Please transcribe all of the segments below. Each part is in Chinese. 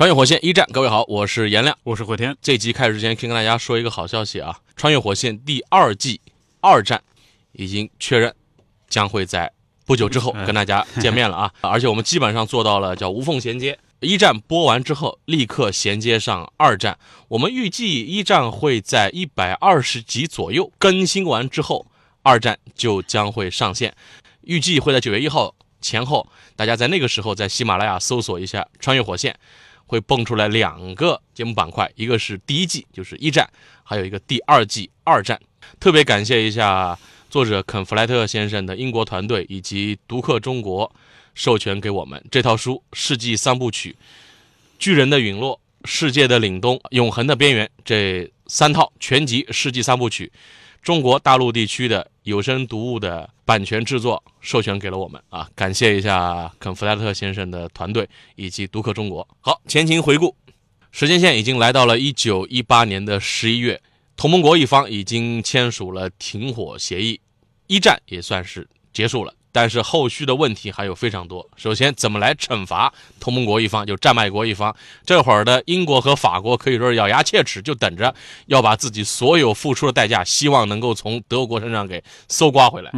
穿越火线一战，各位好，我是颜亮。我是慧天。这集开始之前，先跟大家说一个好消息啊！穿越火线第二季二战已经确认，将会在不久之后跟大家见面了啊！而且我们基本上做到了叫无缝衔接。一战播完之后，立刻衔接上二战。我们预计一战会在一百二十集左右更新完之后，二战就将会上线。预计会在九月一号前后，大家在那个时候在喜马拉雅搜索一下“穿越火线”。会蹦出来两个节目板块，一个是第一季，就是一战，还有一个第二季二战。特别感谢一下作者肯弗莱特先生的英国团队以及读客中国授权给我们这套书《世纪三部曲》：巨人的陨落、世界的凛冬、永恒的边缘这三套全集《世纪三部曲》。中国大陆地区的有声读物的版权制作授权给了我们啊，感谢一下肯弗莱特先生的团队以及读客中国。好，前情回顾，时间线已经来到了一九一八年的十一月，同盟国一方已经签署了停火协议，一战也算是结束了。但是后续的问题还有非常多。首先，怎么来惩罚同盟国一方，就战败国一方？这会儿的英国和法国可以说是咬牙切齿，就等着要把自己所有付出的代价，希望能够从德国身上给搜刮回来。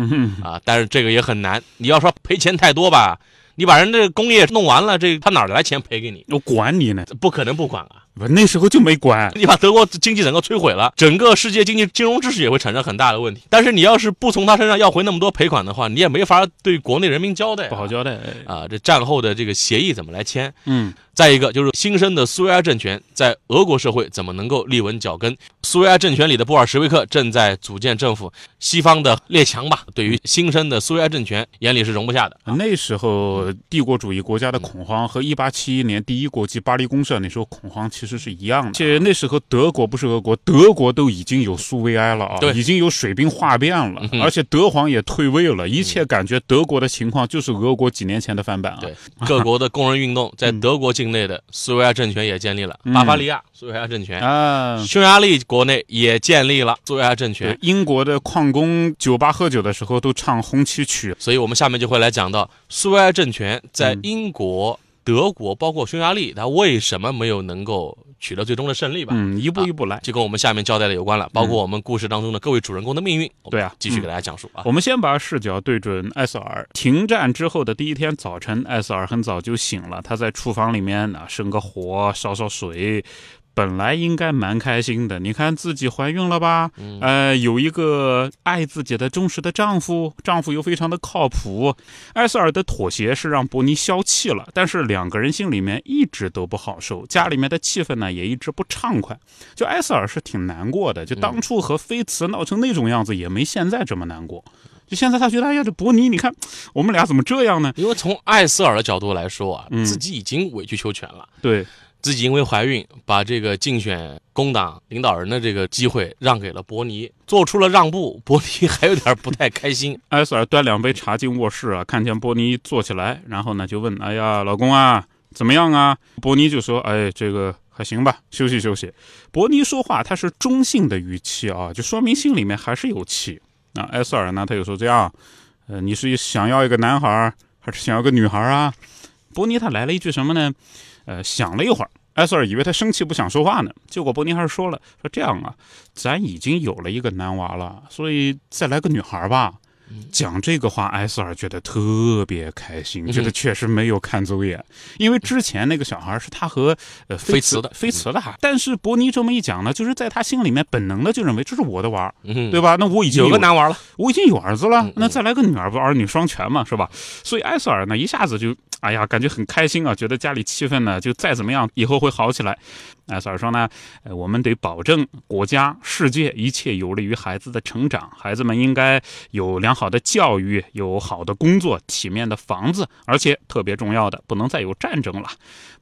啊，但是这个也很难。你要说赔钱太多吧，你把人这工业弄完了，这他哪来钱赔给你？我管你呢，不可能不管啊。不，那时候就没管你把德国经济整个摧毁了，整个世界经济金融秩序也会产生很大的问题。但是你要是不从他身上要回那么多赔款的话，你也没法对国内人民交代，不好交代啊。这战后的这个协议怎么来签？嗯。再一个就是新生的苏维埃政权在俄国社会怎么能够立稳脚跟？苏维埃政权里的布尔什维克正在组建政府，西方的列强吧，对于新生的苏维埃政权眼里是容不下的。那时候帝国主义国家的恐慌和一八七一年第一国际巴黎公社那时候恐慌其实是一样的。而且那时候德国不是俄国，德国都已经有苏维埃了啊，已经有水兵哗变了，而且德皇也退位了，一切感觉德国的情况就是俄国几年前的翻版啊。对，各国的工人运动 在德国境内的苏维埃政权也建立了，巴伐利亚苏维埃政权。啊，匈牙利国内也建立了苏维埃政权。英国的矿工酒吧喝酒的时候都唱红旗曲，所以我们下面就会来讲到苏维埃政权在英国、德国，包括匈牙利，它为什么没有能够取得最终的胜利吧？嗯，一步一步来，就跟我们下面交代的有关了，包括我们故事当中的各位主人公的命运。对啊，继续给大家讲述啊。我们先把视角对准艾瑟尔。停战之后的第一天早晨，艾瑟尔很早就醒了，他在厨房里面啊生个火，烧烧水。本来应该蛮开心的，你看自己怀孕了吧？呃，有一个爱自己的忠实的丈夫，丈夫又非常的靠谱。艾瑟尔的妥协是让伯尼消气了，但是两个人心里面一直都不好受，家里面的气氛呢也一直不畅快。就艾瑟尔是挺难过的，就当初和菲茨闹成那种样子，也没现在这么难过。就现在他觉得，哎呀，这伯尼，你看我们俩怎么这样呢？因为从艾瑟尔的角度来说啊，自己已经委曲求全了。对。自己因为怀孕，把这个竞选工党领导人的这个机会让给了伯尼，做出了让步。伯尼还有点不太开心。艾瑟尔端两杯茶进卧室啊，看见伯尼坐起来，然后呢就问：“哎呀，老公啊，怎么样啊？”伯尼就说：“哎，这个还行吧，休息休息。”伯尼说话他是中性的语气啊，就说明心里面还是有气。那艾瑟尔呢，他又说：“这样，呃，你是想要一个男孩还是想要个女孩啊？”伯尼他来了一句什么呢？呃，想了一会儿，艾瑟尔以为他生气不想说话呢，结果伯尼还是说了：“说这样啊，咱已经有了一个男娃了，所以再来个女孩吧。”讲这个话，艾瑟尔觉得特别开心，觉得确实没有看走眼，因为之前那个小孩是他和呃菲茨的，菲茨的哈。但是伯尼这么一讲呢，就是在他心里面本能的就认为这是我的娃儿，对吧？那我已经有个男娃了，我已经有儿子了，那再来个女儿不儿女双全嘛，是吧？所以艾瑟尔呢一下子就。哎呀，感觉很开心啊，觉得家里气氛呢就再怎么样以后会好起来。哎，所以说呢，呃，我们得保证国家、世界一切有利于孩子的成长，孩子们应该有良好的教育，有好的工作，体面的房子，而且特别重要的，不能再有战争了。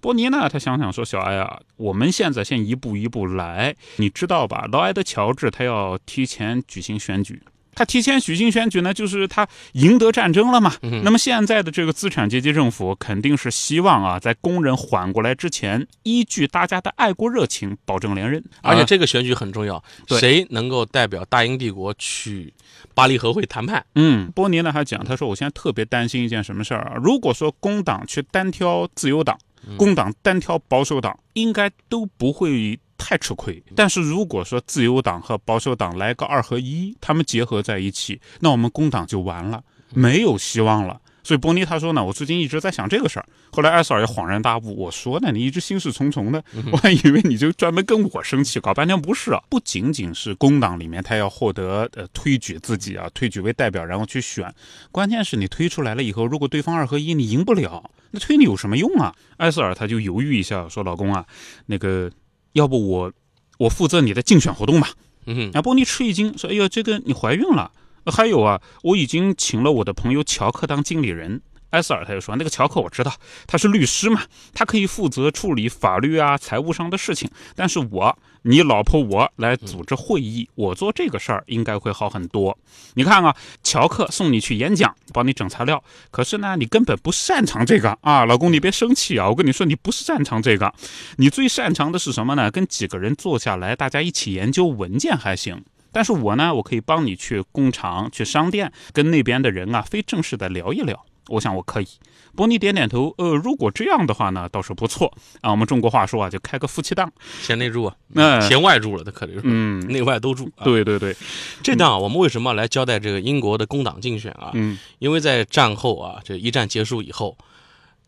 波尼呢，他想想说，小艾啊，我们现在先一步一步来，你知道吧？劳埃德·乔治他要提前举行选举。他提前举行选举呢，就是他赢得战争了嘛。那么现在的这个资产阶级政府肯定是希望啊，在工人缓过来之前，依据大家的爱国热情，保证连任。而且这个选举很重要，谁能够代表大英帝国去巴黎和会谈判？嗯，波尼呢还讲，他说我现在特别担心一件什么事儿啊？如果说工党去单挑自由党，工党单挑保守党，应该都不会。太吃亏，但是如果说自由党和保守党来个二合一，他们结合在一起，那我们工党就完了，没有希望了。所以波尼他说呢，我最近一直在想这个事儿。后来艾斯尔也恍然大悟，我说呢，你一直心事重重的，我还以为你就专门跟我生气，搞半天不是啊。不仅仅是工党里面他要获得呃推举自己啊，推举为代表然后去选，关键是你推出来了以后，如果对方二合一你赢不了，那推你有什么用啊？艾斯尔他就犹豫一下，说老公啊，那个。要不我，我负责你的竞选活动吧。嗯，阿波尼吃一惊，说：“哎呀，这个你怀孕了？还有啊，我已经请了我的朋友乔克当经理人。”埃塞尔他就说：“那个乔克我知道，他是律师嘛，他可以负责处理法律啊、财务上的事情。但是我，你老婆我来组织会议，我做这个事儿应该会好很多。你看啊，乔克送你去演讲，帮你整材料，可是呢，你根本不擅长这个啊，老公你别生气啊，我跟你说你不是擅长这个，你最擅长的是什么呢？跟几个人坐下来，大家一起研究文件还行。但是我呢，我可以帮你去工厂、去商店，跟那边的人啊，非正式的聊一聊。”我想我可以，波尼点点头。呃，如果这样的话呢，倒是不错啊。我们中国话说啊，就开个夫妻档，贤内助啊，那贤外助了，他可能是，嗯，内外都助。对对对，这档我们为什么来交代这个英国的工党竞选啊？嗯，因为在战后啊，这一战结束以后，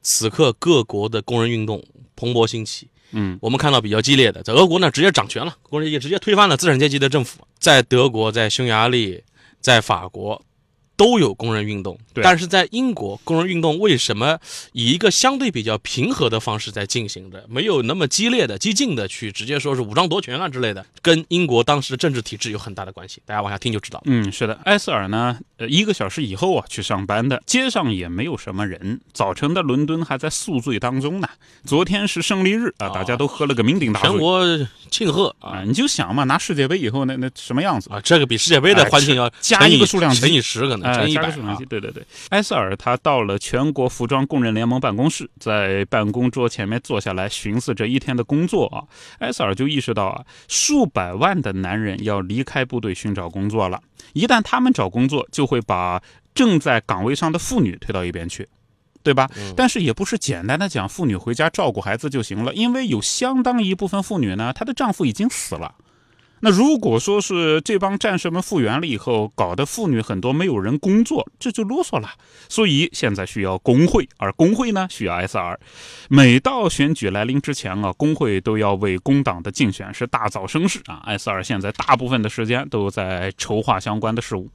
此刻各国的工人运动蓬勃兴起。嗯，我们看到比较激烈的，在俄国呢，直接掌权了，工人也直接推翻了资产阶级的政府。在德国，在匈牙利，在法国。都有工人运动，但是在英国，工人运动为什么以一个相对比较平和的方式在进行着，没有那么激烈的、激进的去直接说是武装夺权啊之类的，跟英国当时的政治体制有很大的关系。大家往下听就知道。嗯，是的，埃塞尔呢，呃，一个小时以后啊去上班的，街上也没有什么人。早晨的伦敦还在宿醉当中呢。昨天是胜利日啊，大家都喝了个酩酊大醉，全国庆贺啊。你就想嘛，拿世界杯以后那那什么样子啊？这个比世界杯的欢庆要加一个数量乘以十可能。乘一百啊！对对对，埃塞尔他到了全国服装工人联盟办公室，在办公桌前面坐下来，寻思这一天的工作啊。埃塞尔就意识到啊，数百万的男人要离开部队寻找工作了，一旦他们找工作，就会把正在岗位上的妇女推到一边去，对吧？但是也不是简单的讲妇女回家照顾孩子就行了，因为有相当一部分妇女呢，她的丈夫已经死了。那如果说是这帮战士们复员了以后，搞得妇女很多没有人工作，这就啰嗦了。所以现在需要工会，而工会呢需要 SR。每到选举来临之前啊，工会都要为工党的竞选是大造声势啊。SR 现在大部分的时间都在筹划相关的事务。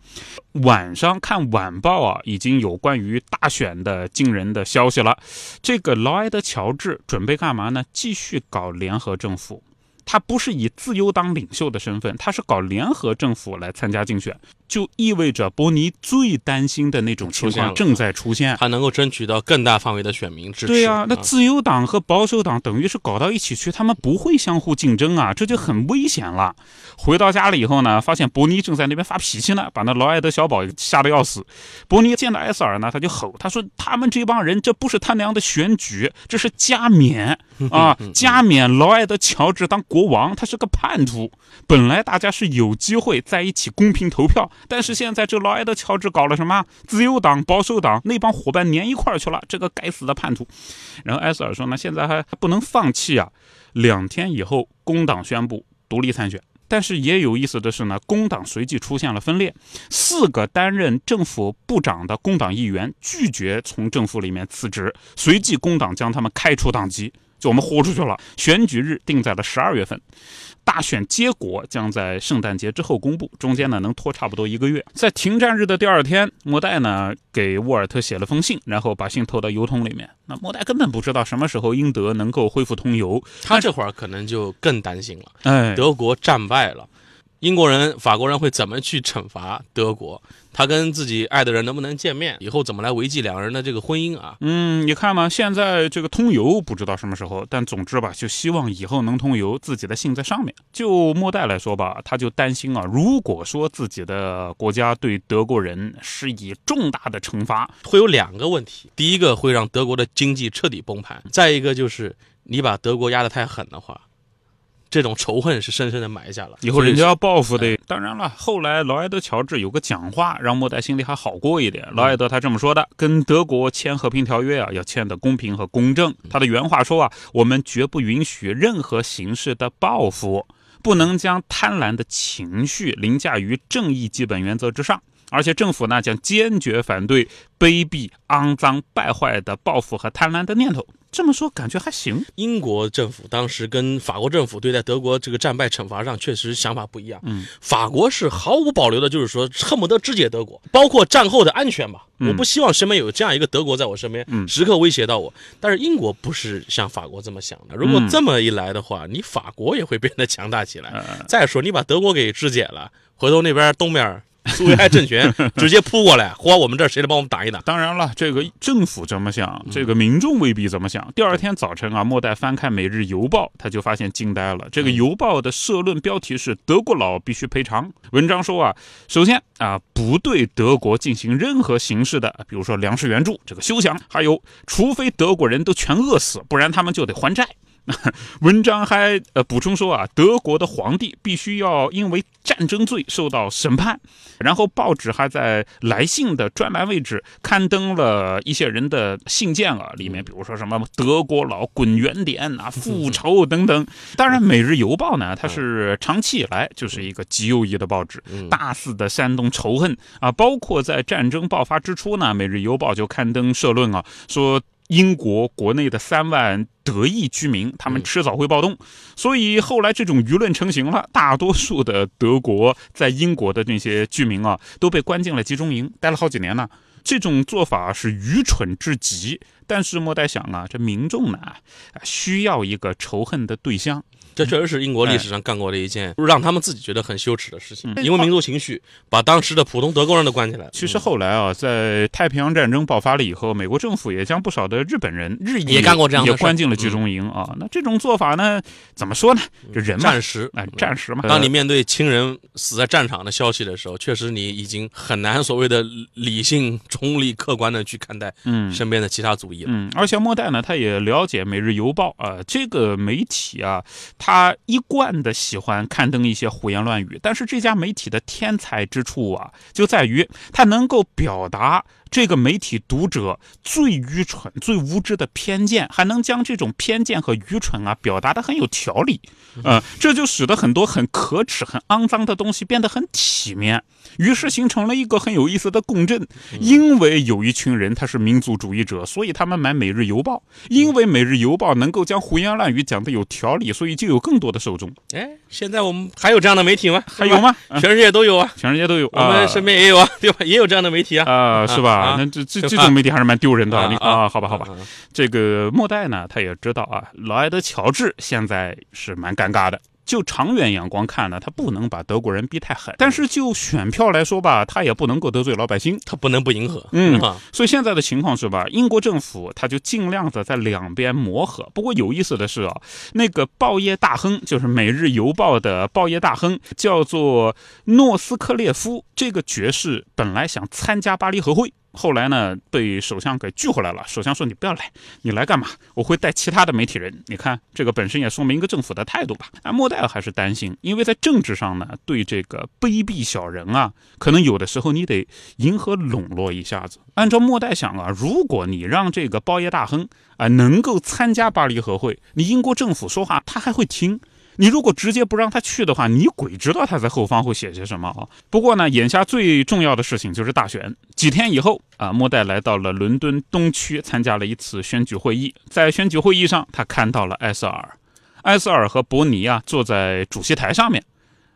晚上看晚报啊，已经有关于大选的惊人的消息了。这个劳埃德·乔治准备干嘛呢？继续搞联合政府。他不是以自由党领袖的身份，他是搞联合政府来参加竞选。就意味着伯尼最担心的那种情况正在出现，他能够争取到更大范围的选民支持。对啊，那自由党和保守党等于是搞到一起去，他们不会相互竞争啊，这就很危险了。回到家里以后呢，发现伯尼正在那边发脾气呢，把那劳埃德小宝吓得要死。伯尼见到埃塞尔呢，他就吼，他说：“他们这帮人，这不是他娘的选举，这是加冕啊，加冕劳埃德乔治当国国王，他是个叛徒。本来大家是有机会在一起公平投票。”但是现在这劳埃德·乔治搞了什么？自由党、保守党那帮伙伴粘一块去了，这个该死的叛徒。然后埃塞尔说呢，现在还还不能放弃啊。两天以后，工党宣布独立参选。但是也有意思的是呢，工党随即出现了分裂，四个担任政府部长的工党议员拒绝从政府里面辞职，随即工党将他们开除党籍。就我们豁出去了。选举日定在了十二月份。大选结果将在圣诞节之后公布，中间呢能拖差不多一个月。在停战日的第二天，莫代呢给沃尔特写了封信，然后把信投到邮筒里面。那莫代根本不知道什么时候英德能够恢复通邮，他这会儿可能就更担心了。哎，德国战败了。英国人、法国人会怎么去惩罚德国？他跟自己爱的人能不能见面？以后怎么来维系两个人的这个婚姻啊？嗯，你看嘛，现在这个通邮不知道什么时候，但总之吧，就希望以后能通邮，自己的信在上面。就莫代来说吧，他就担心啊，如果说自己的国家对德国人施以重大的惩罚，会有两个问题：第一个会让德国的经济彻底崩盘；再一个就是你把德国压得太狠的话。这种仇恨是深深的埋下了，以后人家要报复的。当然了，后来劳埃德·乔治有个讲话，让莫代心里还好过一点。劳埃德他这么说的：跟德国签和平条约啊，要签的公平和公正。他的原话说啊，我们绝不允许任何形式的报复，不能将贪婪的情绪凌驾于正义基本原则之上。而且政府呢将坚决反对卑鄙、肮脏、败坏的报复和贪婪的念头。这么说感觉还行。英国政府当时跟法国政府对待德国这个战败惩罚上确实想法不一样。嗯，法国是毫无保留的，就是说恨不得肢解德国，包括战后的安全吧。我不希望身边有这样一个德国在我身边，时刻威胁到我。但是英国不是像法国这么想的。如果这么一来的话，你法国也会变得强大起来。再说你把德国给肢解了，回头那边东边。苏维埃政权 直接扑过来，嚯！我们这儿谁来帮我们打一打？当然了，这个政府怎么想，这个民众未必怎么想。第二天早晨啊，莫代翻看《每日邮报》，他就发现惊呆了。这个邮报的社论标题是“德国佬必须赔偿”。文章说啊，首先啊，不对德国进行任何形式的，比如说粮食援助，这个休想。还有，除非德国人都全饿死，不然他们就得还债。文章还呃补充说啊，德国的皇帝必须要因为战争罪受到审判。然后报纸还在来信的专栏位置刊登了一些人的信件啊，里面比如说什么德国佬滚远点啊、复仇等等。当然，《每日邮报》呢，它是长期以来就是一个极右翼的报纸，大肆的煽动仇恨啊。包括在战争爆发之初呢，《每日邮报》就刊登社论啊，说。英国国内的三万德裔居民，他们迟早会暴动，所以后来这种舆论成型了。大多数的德国在英国的那些居民啊，都被关进了集中营，待了好几年呢。这种做法是愚蠢至极。但是莫代想啊，这民众呢，需要一个仇恨的对象。这确实是英国历史上干过的一件让他们自己觉得很羞耻的事情，因为民族情绪把当时的普通德国人都关起来了。其实后来啊，在太平洋战争爆发了以后，美国政府也将不少的日本人、日裔也干过这样的也关进了集中营啊。那这种做法呢，怎么说呢？这人暂时，哎，暂时嘛。当你面对亲人死在战场的消息的时候，确实你已经很难所谓的理性、中立、客观的去看待嗯身边的其他族裔了。嗯，而且莫代呢，他也了解《每日邮报》啊这个媒体啊。他他一贯的喜欢刊登一些胡言乱语，但是这家媒体的天才之处啊，就在于他能够表达。这个媒体读者最愚蠢、最无知的偏见，还能将这种偏见和愚蠢啊表达的很有条理，呃，这就使得很多很可耻、很肮脏的东西变得很体面，于是形成了一个很有意思的共振。因为有一群人他是民族主义者，所以他们买《每日邮报》，因为《每日邮报》能够将胡言乱语讲的有条理，所以就有更多的受众。哎，现在我们还有这样的媒体吗？还有吗？全世界都有啊，全世界都有，我们身边也有啊，对吧？也有这样的媒体啊，啊，是吧？啊，那这这这种媒体还是蛮丢人的啊！好吧，好吧，这个莫代呢，他也知道啊，劳埃德·乔治现在是蛮尴尬的。就长远眼光看呢，他不能把德国人逼太狠，但是就选票来说吧，他也不能够得罪老百姓，他不能不迎合。嗯，所以现在的情况是吧，英国政府他就尽量的在两边磨合。不过有意思的是啊，那个报业大亨，就是《每日邮报》的报业大亨，叫做诺斯克列夫，这个爵士本来想参加巴黎和会。后来呢，被首相给拒回来了。首相说：“你不要来，你来干嘛？我会带其他的媒体人。你看，这个本身也说明一个政府的态度吧。”啊，莫代尔还是担心，因为在政治上呢，对这个卑鄙小人啊，可能有的时候你得迎合笼络一下子。按照莫代想啊，如果你让这个包爷大亨啊能够参加巴黎和会，你英国政府说话他还会听。你如果直接不让他去的话，你鬼知道他在后方会写些什么啊！不过呢，眼下最重要的事情就是大选。几天以后啊，莫代来到了伦敦东区，参加了一次选举会议。在选举会议上，他看到了艾塞尔，艾塞尔和伯尼啊坐在主席台上面。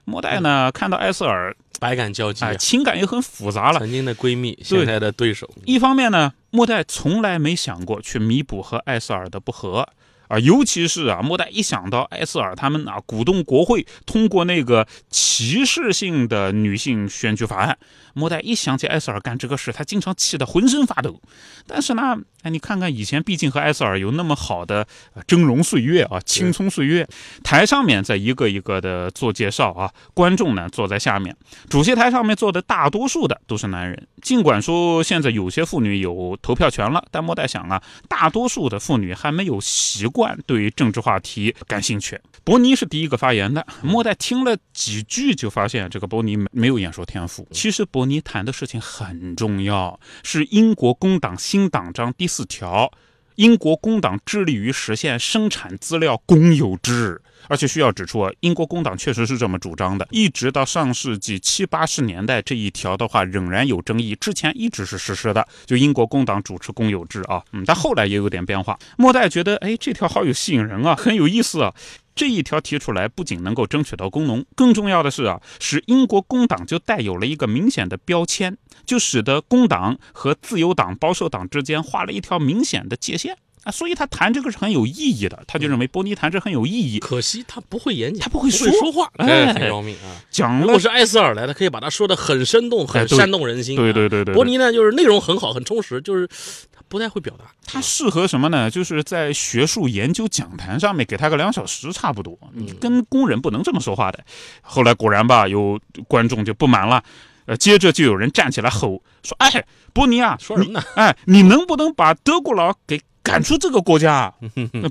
莫代呢看到艾塞尔，百感交集啊，情感也很复杂了。曾经的闺蜜，现在的对手。一方面呢，莫代从来没想过去弥补和艾塞尔的不和。啊，尤其是啊，莫代一想到艾斯尔他们啊鼓动国会通过那个歧视性的女性选举法案，莫代一想起埃塞尔干这个事，他经常气得浑身发抖。但是呢，哎，你看看以前，毕竟和埃塞尔有那么好的峥嵘岁月啊，青葱岁月。台上面在一个一个的做介绍啊，观众呢坐在下面，主席台上面坐的大多数的都是男人。尽管说现在有些妇女有投票权了，但莫代想啊，大多数的妇女还没有习惯。对政治话题感兴趣，伯尼是第一个发言的。莫代听了几句就发现这个伯尼没有演说天赋。其实伯尼谈的事情很重要，是英国工党新党章第四条。英国工党致力于实现生产资料公有制，而且需要指出啊，英国工党确实是这么主张的。一直到上世纪七八十年代，这一条的话仍然有争议。之前一直是实施的，就英国工党主持公有制啊，嗯，但后来也有点变化。莫代觉得，哎，这条好有吸引人啊，很有意思啊。这一条提出来，不仅能够争取到工农，更重要的是啊，使英国工党就带有了一个明显的标签，就使得工党和自由党、保守党之间画了一条明显的界限。啊。所以他谈这个是很有意义的，他就认为波尼谈这很有意义。可惜他不会演讲，他不会说说话，哎，很要命啊。讲如果是埃斯尔来的，可以把他说的很生动，很煽动人心。对对对对。波尼呢，就是内容很好，很充实，就是他。不太会表达，他适合什么呢？就是在学术研究讲坛上面给他个两小时差不多。你跟工人不能这么说话的。后来果然吧，有观众就不满了，呃，接着就有人站起来吼说：“哎，波尼啊，说什么呢？哎，你能不能把德国佬给？”赶出这个国家，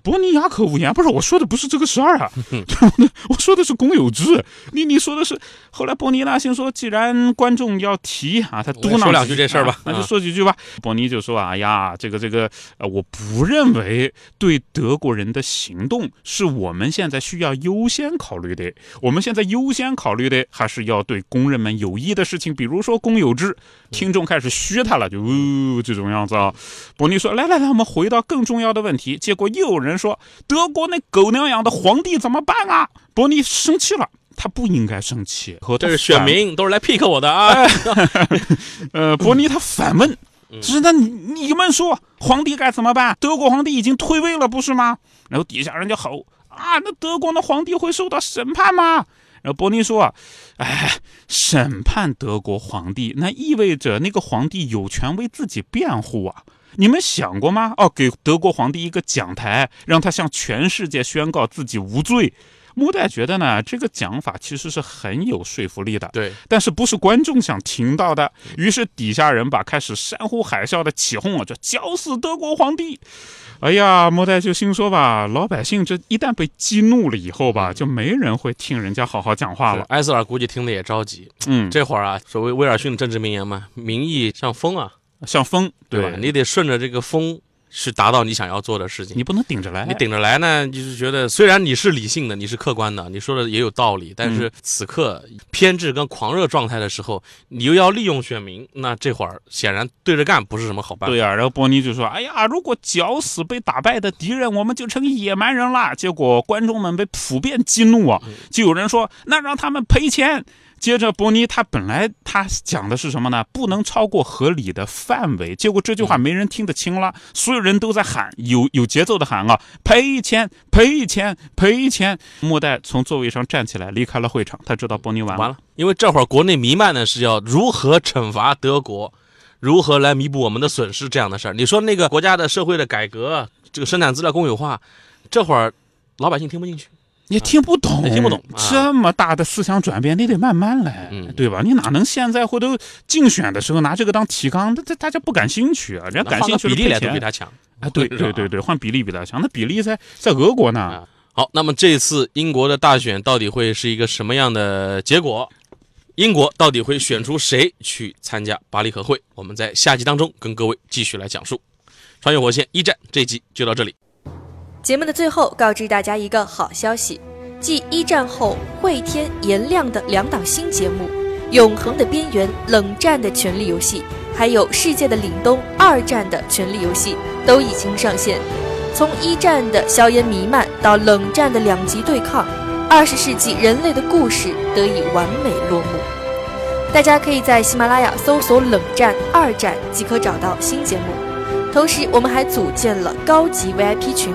伯尼亚可无言。不是我说的，不是这个事儿啊，我说的是公有制。你你说的是后来伯尼纳先说，既然观众要提啊，他嘟囔说两句这事儿吧，那就说几句吧。伯尼就说：“哎呀，这个这个，呃，我不认为对德国人的行动是我们现在需要优先考虑的。我们现在优先考虑的还是要对工人们有益的事情，比如说公有制。”听众开始嘘他了，就呜这种样子啊。伯尼说：“来来来，我们回到。”更重要的问题，结果又有人说德国那狗娘养的皇帝怎么办啊？伯尼生气了，他不应该生气。和这是选民都是来 pick 我的啊。呃，伯尼他反问：“是那你你们说皇帝该怎么办？德国皇帝已经退位了，不是吗？”然后底下人就吼：“啊，那德国的皇帝会受到审判吗？”然后伯尼说：“哎，审判德国皇帝，那意味着那个皇帝有权为自己辩护啊。”你们想过吗？哦，给德国皇帝一个讲台，让他向全世界宣告自己无罪。莫代觉得呢，这个讲法其实是很有说服力的。对，但是不是观众想听到的。于是底下人把开始山呼海啸的起哄啊，就绞死德国皇帝。哎呀，莫代就心说吧，老百姓这一旦被激怒了以后吧，就没人会听人家好好讲话了。埃塞尔估计听的也着急。嗯，这会儿啊，所谓威尔逊的政治名言嘛，民意像风啊。像风，对吧？你得顺着这个风，去达到你想要做的事情。你不能顶着来。你顶着来呢，就是觉得虽然你是理性的，你是客观的，你说的也有道理，但是此刻偏执跟狂热状态的时候，你又要利用选民，那这会儿显然对着干不是什么好办法。对呀，然后波尼就说：“哎呀，如果绞死被打败的敌人，我们就成野蛮人了。”结果观众们被普遍激怒啊，就有人说：“那让他们赔钱。”接着，伯尼他本来他讲的是什么呢？不能超过合理的范围。结果这句话没人听得清了，所有人都在喊，有有节奏的喊啊，赔钱，赔钱，赔钱。莫代从座位上站起来，离开了会场。他知道伯尼完完了，因为这会儿国内弥漫的是要如何惩罚德国，如何来弥补我们的损失这样的事儿。你说那个国家的社会的改革，这个生产资料公有化，这会儿老百姓听不进去。你听不懂，听不懂这么大的思想转变，你得慢慢来，对吧？你哪能现在回头竞选的时候拿这个当提纲？这这大家不感兴趣啊！人家感兴趣比例来都比他强啊！对对对对，换比例比他强，那比例在在俄国呢。好，那么这次英国的大选到底会是一个什么样的结果？英国到底会选出谁去参加巴黎和会？我们在下集当中跟各位继续来讲述。穿越火线一战这集就到这里。节目的最后，告知大家一个好消息：继一战后会天颜亮的两档新节目《永恒的边缘》《冷战的权力游戏》，还有《世界的凛冬》二战的权力游戏都已经上线。从一战的硝烟弥漫到冷战的两极对抗，二十世纪人类的故事得以完美落幕。大家可以在喜马拉雅搜索“冷战二战”即可找到新节目。同时，我们还组建了高级 VIP 群，